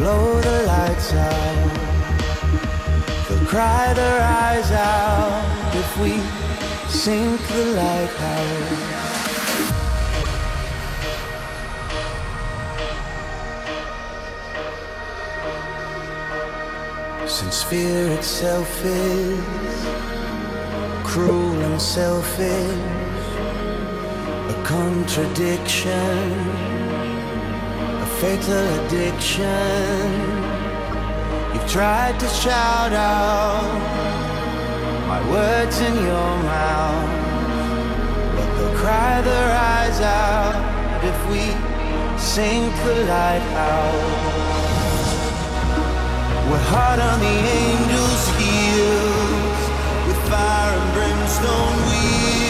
blow the lights out. They'll cry their eyes out if we sink the lighthouse. Since fear itself is cruel and selfish a contradiction, fatal addiction. You've tried to shout out my words in your mouth, but they'll cry their eyes out if we sink the lighthouse. We're hard on the angels' heels with fire and brimstone wheels.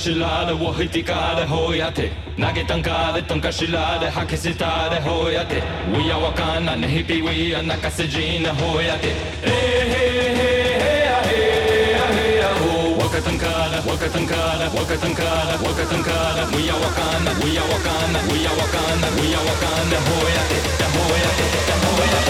しらでを引きかでほやて投げたんかでとんかしらで吐きせたでほやて We are わかんなねひぴ We are 泣かせじなほやてえへへへやへやへやほわかたんかだわかたんかだわかたんかだわかたんかだ We are わかんな We are わかんな We are わかんな We are わかんなほやてだほやてだほやて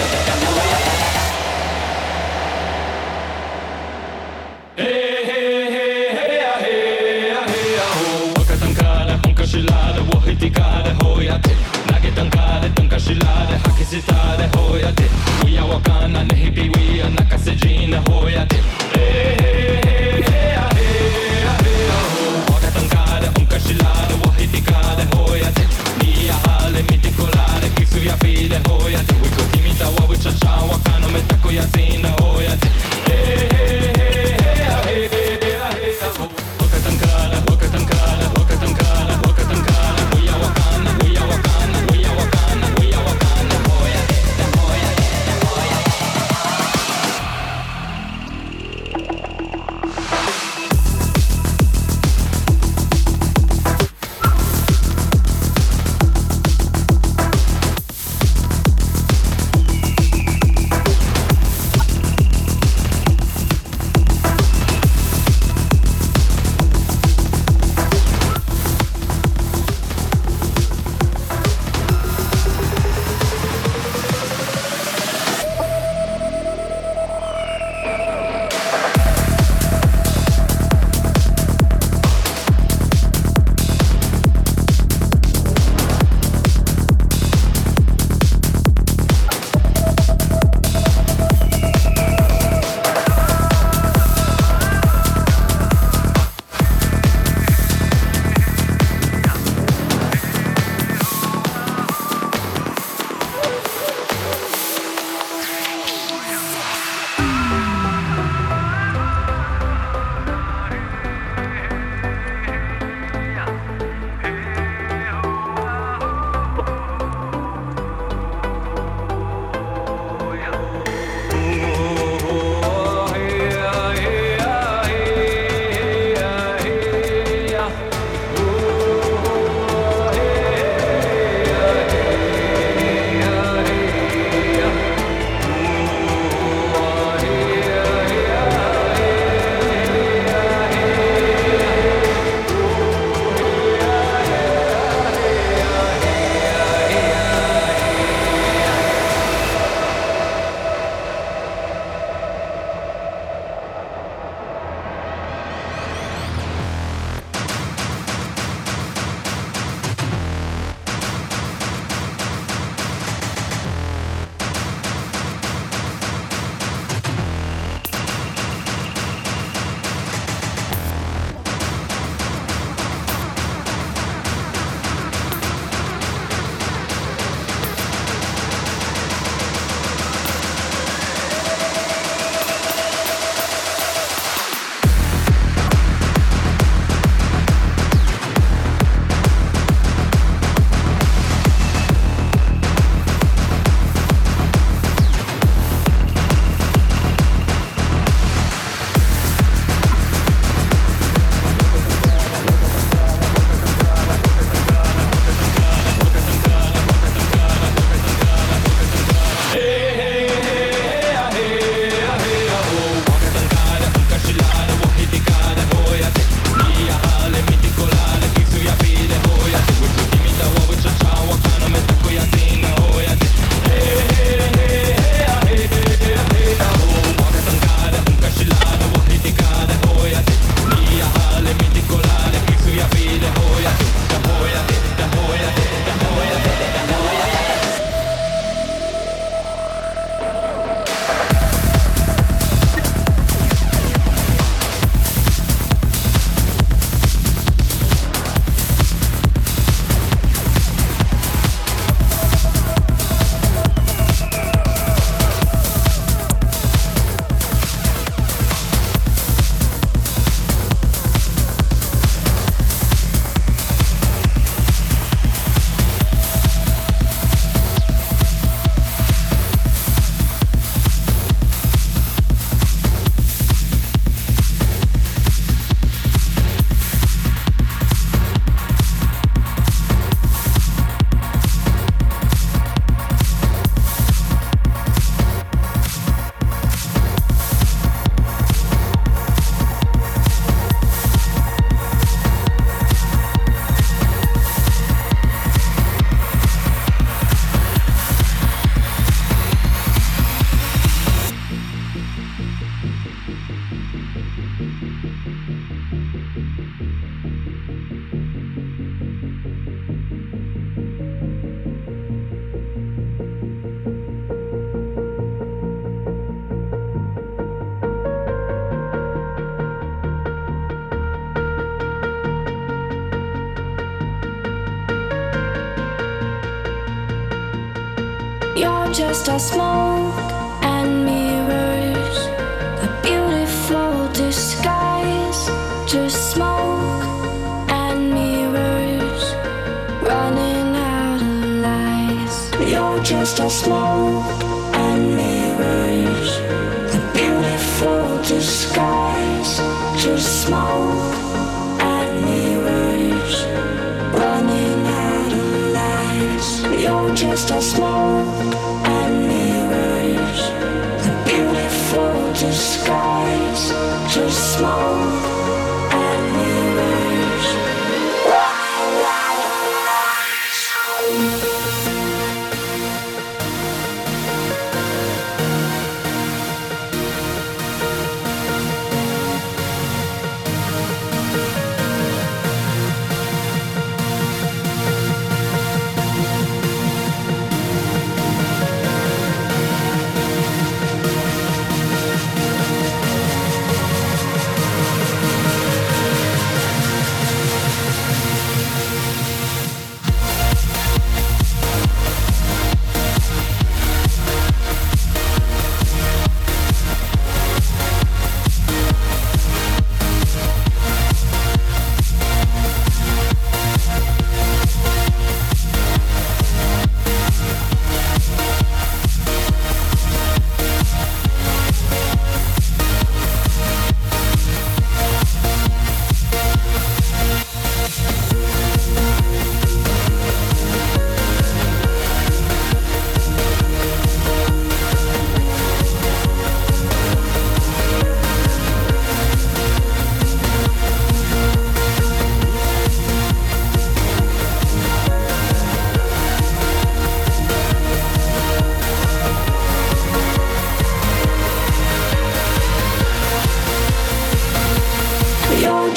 lies. You're just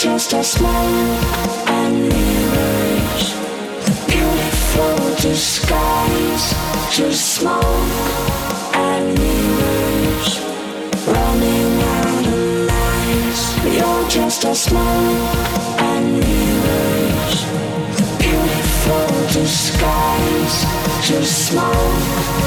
just a smoke and mirrors, a beautiful disguise. Just smoke and mirrors, running out of lies. You're just a smoke and mirrors, a beautiful disguise. Just smoke